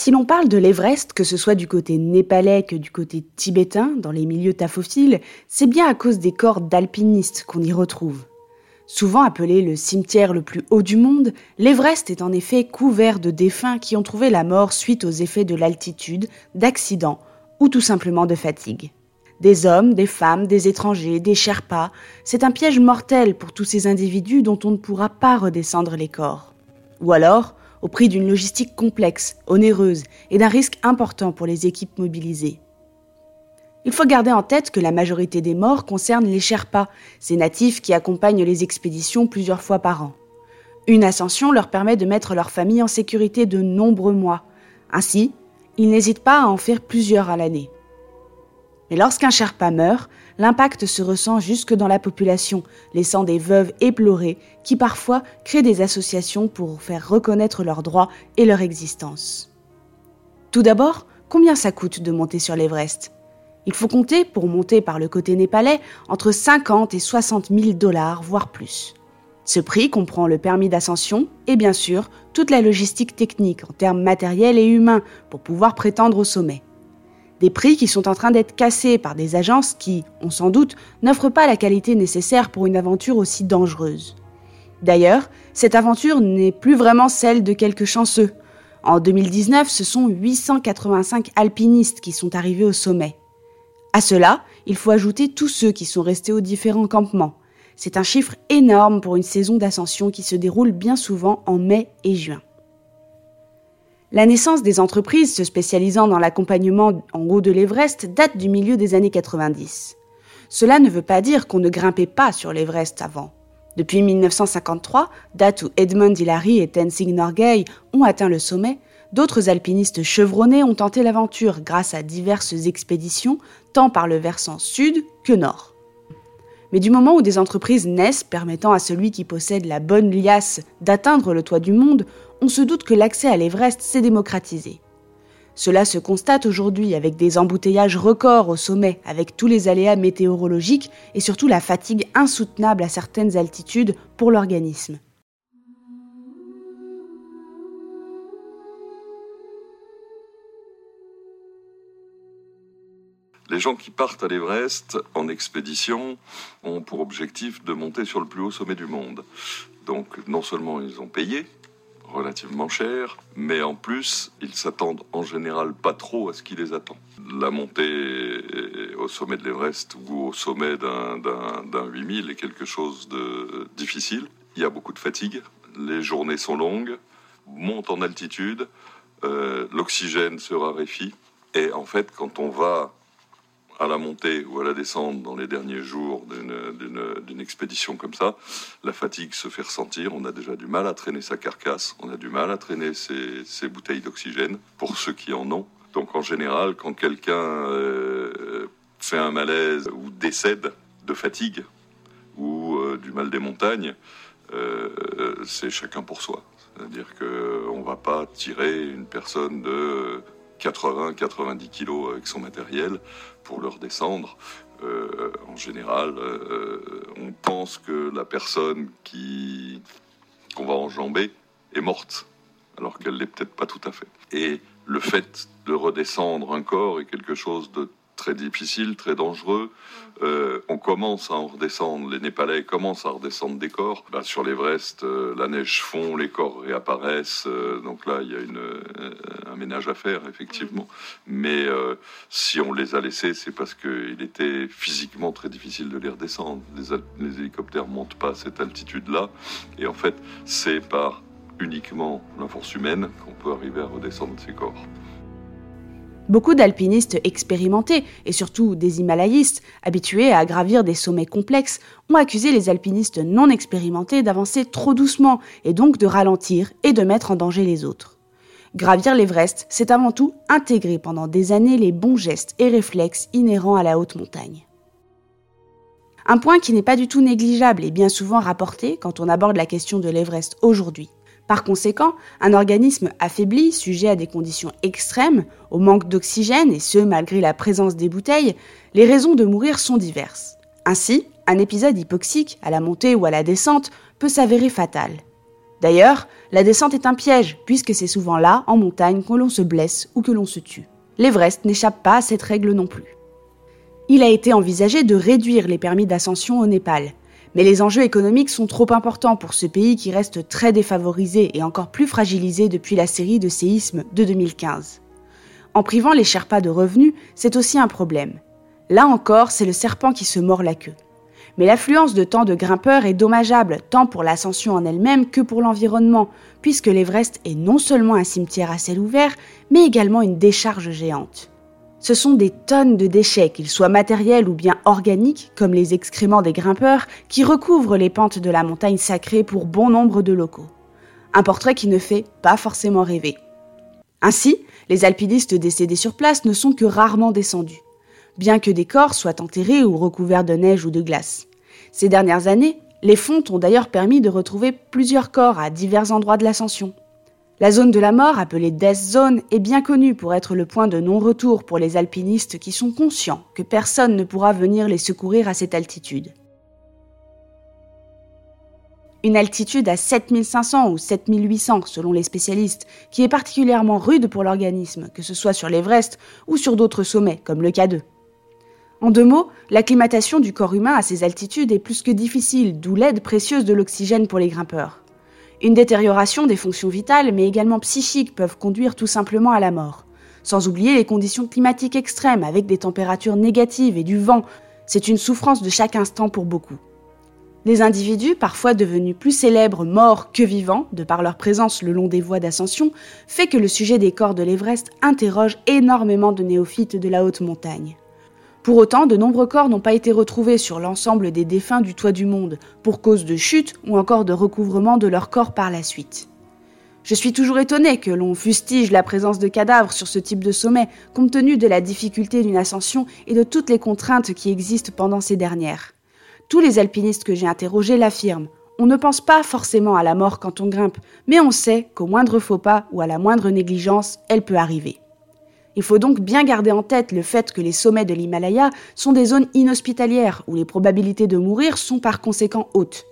Si l'on parle de l'Everest, que ce soit du côté népalais que du côté tibétain, dans les milieux tapophiles, c'est bien à cause des corps d'alpinistes qu'on y retrouve. Souvent appelé le cimetière le plus haut du monde, l'Everest est en effet couvert de défunts qui ont trouvé la mort suite aux effets de l'altitude, d'accidents ou tout simplement de fatigue. Des hommes, des femmes, des étrangers, des Sherpas, c'est un piège mortel pour tous ces individus dont on ne pourra pas redescendre les corps. Ou alors, au prix d'une logistique complexe, onéreuse et d'un risque important pour les équipes mobilisées. Il faut garder en tête que la majorité des morts concernent les Sherpas, ces natifs qui accompagnent les expéditions plusieurs fois par an. Une ascension leur permet de mettre leur famille en sécurité de nombreux mois. Ainsi, ils n'hésitent pas à en faire plusieurs à l'année. Mais lorsqu'un Sherpa meurt, l'impact se ressent jusque dans la population, laissant des veuves éplorées qui parfois créent des associations pour faire reconnaître leurs droits et leur existence. Tout d'abord, combien ça coûte de monter sur l'Everest? Il faut compter, pour monter par le côté népalais, entre 50 et 60 000 dollars, voire plus. Ce prix comprend le permis d'ascension et bien sûr toute la logistique technique en termes matériels et humains pour pouvoir prétendre au sommet. Des prix qui sont en train d'être cassés par des agences qui, on s'en doute, n'offrent pas la qualité nécessaire pour une aventure aussi dangereuse. D'ailleurs, cette aventure n'est plus vraiment celle de quelques chanceux. En 2019, ce sont 885 alpinistes qui sont arrivés au sommet. À cela, il faut ajouter tous ceux qui sont restés aux différents campements. C'est un chiffre énorme pour une saison d'ascension qui se déroule bien souvent en mai et juin. La naissance des entreprises se spécialisant dans l'accompagnement en haut de l'Everest date du milieu des années 90. Cela ne veut pas dire qu'on ne grimpait pas sur l'Everest avant. Depuis 1953, date où Edmund Hillary et Tenzing Norgay ont atteint le sommet, d'autres alpinistes chevronnés ont tenté l'aventure grâce à diverses expéditions, tant par le versant sud que nord. Mais du moment où des entreprises naissent permettant à celui qui possède la bonne liasse d'atteindre le toit du monde, on se doute que l'accès à l'Everest s'est démocratisé. Cela se constate aujourd'hui avec des embouteillages records au sommet, avec tous les aléas météorologiques et surtout la fatigue insoutenable à certaines altitudes pour l'organisme. Les gens qui partent à l'Everest en expédition ont pour objectif de monter sur le plus haut sommet du monde. Donc non seulement ils ont payé, relativement cher, mais en plus, ils s'attendent en général pas trop à ce qui les attend. La montée au sommet de l'Everest ou au sommet d'un 8000 est quelque chose de difficile. Il y a beaucoup de fatigue, les journées sont longues, monte en altitude, euh, l'oxygène se raréfie, et en fait, quand on va à la montée ou à la descente dans les derniers jours d'une expédition comme ça, la fatigue se fait ressentir. On a déjà du mal à traîner sa carcasse, on a du mal à traîner ses, bouteilles d'oxygène pour ceux qui en ont. Donc en général, quand quelqu'un euh, fait un malaise ou décède de fatigue ou euh, du mal des montagnes, euh, c'est chacun pour soi. C'est-à-dire qu'on ne va pas tirer une personne de 80-90 kilos avec son matériel pour le redescendre. Euh, en général, euh, on pense que la personne qui qu'on va enjamber est morte, alors qu'elle l'est peut-être pas tout à fait. Et le fait de redescendre un corps est quelque chose de très difficile, très dangereux. Euh, commence à en redescendre, les Népalais commencent à redescendre des corps. Sur l'Everest, euh, la neige fond, les corps réapparaissent. Euh, donc là, il y a une, un ménage à faire, effectivement. Mais si on les a laissés, c'est parce qu'il était physiquement très difficile de les redescendre. Les, les hélicoptères montent pas à cette altitude-là. Et en fait, c'est par uniquement la force humaine qu'on peut arriver à redescendre ces corps. Beaucoup d'alpinistes expérimentés, et surtout des himalayistes, habitués à gravir des sommets complexes, ont accusé les alpinistes non expérimentés d'avancer trop doucement, et donc de ralentir et de mettre en danger les autres. Gravir l'Everest, c'est avant tout intégrer pendant des années les bons gestes et réflexes inhérents à la haute montagne. Un point qui n'est pas du tout négligeable et bien souvent rapporté quand on aborde la question de l'Everest aujourd'hui. Par conséquent, un organisme affaibli, sujet à des conditions extrêmes, au manque d'oxygène, et ce malgré la présence des bouteilles, les raisons de mourir sont diverses. Ainsi, un épisode hypoxique, à la montée ou à la descente, peut s'avérer fatal. D'ailleurs, la descente est un piège, puisque c'est souvent là, en montagne, que l'on se blesse ou que l'on se tue. L'Everest n'échappe pas à cette règle non plus. Il a été envisagé de réduire les permis d'ascension au Népal, mais les enjeux économiques sont trop importants pour ce pays qui reste très défavorisé et encore plus fragilisé depuis la série de séismes de 2015. En privant les Sherpas de revenus, c'est aussi un problème. Là encore, c'est le serpent qui se mord la queue. Mais l'affluence de tant de grimpeurs est dommageable, tant pour l'ascension en elle-même que pour l'environnement, puisque l'Everest est non seulement un cimetière à ciel ouvert, mais également une décharge géante. Ce sont des tonnes de déchets, qu'ils soient matériels ou bien organiques, comme les excréments des grimpeurs, qui recouvrent les pentes de la montagne sacrée pour bon nombre de locaux. Un portrait qui ne fait pas forcément rêver. Ainsi, les alpinistes décédés sur place ne sont que rarement descendus, bien que des corps soient enterrés ou recouverts de neige ou de glace. Ces dernières années, les fontes ont d'ailleurs permis de retrouver plusieurs corps à divers endroits de l'ascension. La zone de la mort, appelée Death Zone, est bien connue pour être le point de non-retour pour les alpinistes qui sont conscients que personne ne pourra venir les secourir à cette altitude. Une altitude à 7500 ou 7800 selon les spécialistes, qui est particulièrement rude pour l'organisme, que ce soit sur l'Everest ou sur d'autres sommets comme le K2. En deux mots, l'acclimatation du corps humain à ces altitudes est plus que difficile, d'où l'aide précieuse de l'oxygène pour les grimpeurs. Une détérioration des fonctions vitales, mais également psychiques, peuvent conduire tout simplement à la mort. Sans oublier les conditions climatiques extrêmes, avec des températures négatives et du vent. C'est une souffrance de chaque instant pour beaucoup. Les individus, parfois devenus plus célèbres morts que vivants, de par leur présence le long des voies d'ascension, fait que le sujet des corps de l'Everest interroge énormément de néophytes de la haute montagne. Pour autant, de nombreux corps n'ont pas été retrouvés sur l'ensemble des défunts du toit du monde, pour cause de chute ou encore de recouvrement de leur corps par la suite. Je suis toujours étonné que l'on fustige la présence de cadavres sur ce type de sommet, compte tenu de la difficulté d'une ascension et de toutes les contraintes qui existent pendant ces dernières. Tous les alpinistes que j'ai interrogés l'affirment. On ne pense pas forcément à la mort quand on grimpe, mais on sait qu'au moindre faux pas ou à la moindre négligence, elle peut arriver. Il faut donc bien garder en tête le fait que les sommets de l'Himalaya sont des zones inhospitalières où les probabilités de mourir sont par conséquent hautes.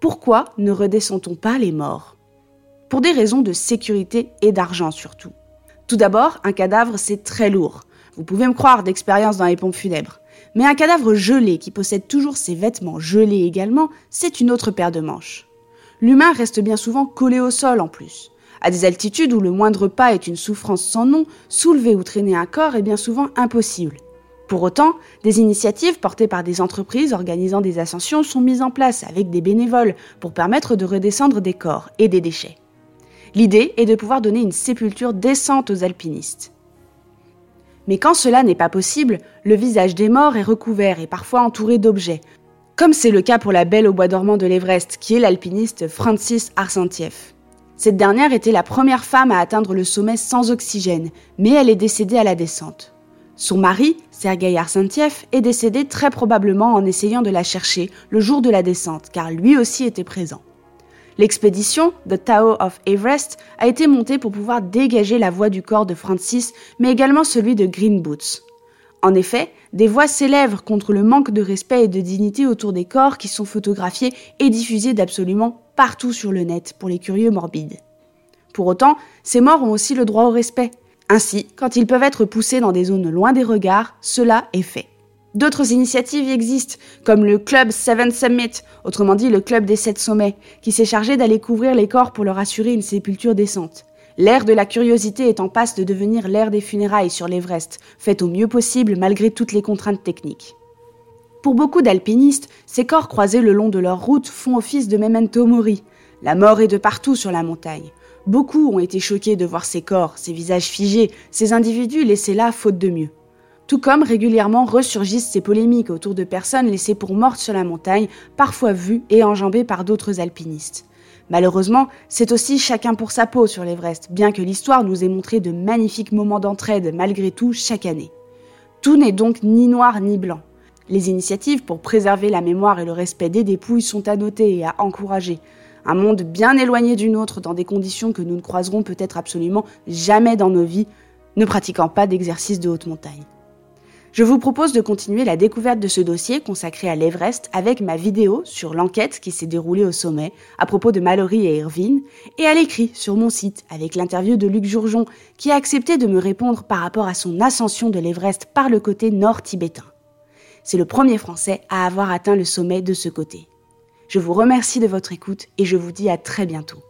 Pourquoi ne redescend-on pas les morts? Pour des raisons de sécurité et d'argent surtout. Tout d'abord, un cadavre c'est très lourd. Vous pouvez me croire d'expérience dans les pompes funèbres. Mais un cadavre gelé qui possède toujours ses vêtements gelés également, c'est une autre paire de manches. L'humain reste bien souvent collé au sol en plus. À des altitudes où le moindre pas est une souffrance sans nom, soulever ou traîner un corps est bien souvent impossible. Pour autant, des initiatives portées par des entreprises organisant des ascensions sont mises en place avec des bénévoles pour permettre de redescendre des corps et des déchets. L'idée est de pouvoir donner une sépulture décente aux alpinistes. Mais quand cela n'est pas possible, le visage des morts est recouvert et parfois entouré d'objets, comme c'est le cas pour la belle au bois dormant de l'Everest, qui est l'alpiniste Francis Arsentiev. Cette dernière était la première femme à atteindre le sommet sans oxygène, mais elle est décédée à la descente. Son mari, Sergei Arsentiev, est décédé très probablement en essayant de la chercher le jour de la descente, car lui aussi était présent. L'expédition, The Tao of Everest, a été montée pour pouvoir dégager la voie du corps de Francis, mais également celui de Green Boots. En effet, des voix s'élèvent contre le manque de respect et de dignité autour des corps qui sont photographiés et diffusés d'absolument partout sur le net pour les curieux morbides. Pour autant, ces morts ont aussi le droit au respect. Ainsi, quand ils peuvent être poussés dans des zones loin des regards, cela est fait. D'autres initiatives existent, comme le Club Seven Summit, autrement dit le Club des Sept Sommets, qui s'est chargé d'aller couvrir les corps pour leur assurer une sépulture décente. L'ère de la curiosité est en passe de devenir l'ère des funérailles sur l'Everest, faite au mieux possible malgré toutes les contraintes techniques. Pour beaucoup d'alpinistes, ces corps croisés le long de leur route font office de memento mori. La mort est de partout sur la montagne. Beaucoup ont été choqués de voir ces corps, ces visages figés, ces individus laissés là faute de mieux. Tout comme régulièrement ressurgissent ces polémiques autour de personnes laissées pour mortes sur la montagne, parfois vues et enjambées par d'autres alpinistes. Malheureusement, c'est aussi chacun pour sa peau sur l'Everest, bien que l'histoire nous ait montré de magnifiques moments d'entraide malgré tout chaque année. Tout n'est donc ni noir ni blanc. Les initiatives pour préserver la mémoire et le respect des dépouilles sont à noter et à encourager. Un monde bien éloigné du nôtre dans des conditions que nous ne croiserons peut-être absolument jamais dans nos vies, ne pratiquant pas d'exercice de haute montagne. Je vous propose de continuer la découverte de ce dossier consacré à l'Everest avec ma vidéo sur l'enquête qui s'est déroulée au sommet à propos de Mallory et Irvine et à l'écrit sur mon site avec l'interview de Luc Jourjon qui a accepté de me répondre par rapport à son ascension de l'Everest par le côté nord tibétain. C'est le premier Français à avoir atteint le sommet de ce côté. Je vous remercie de votre écoute et je vous dis à très bientôt.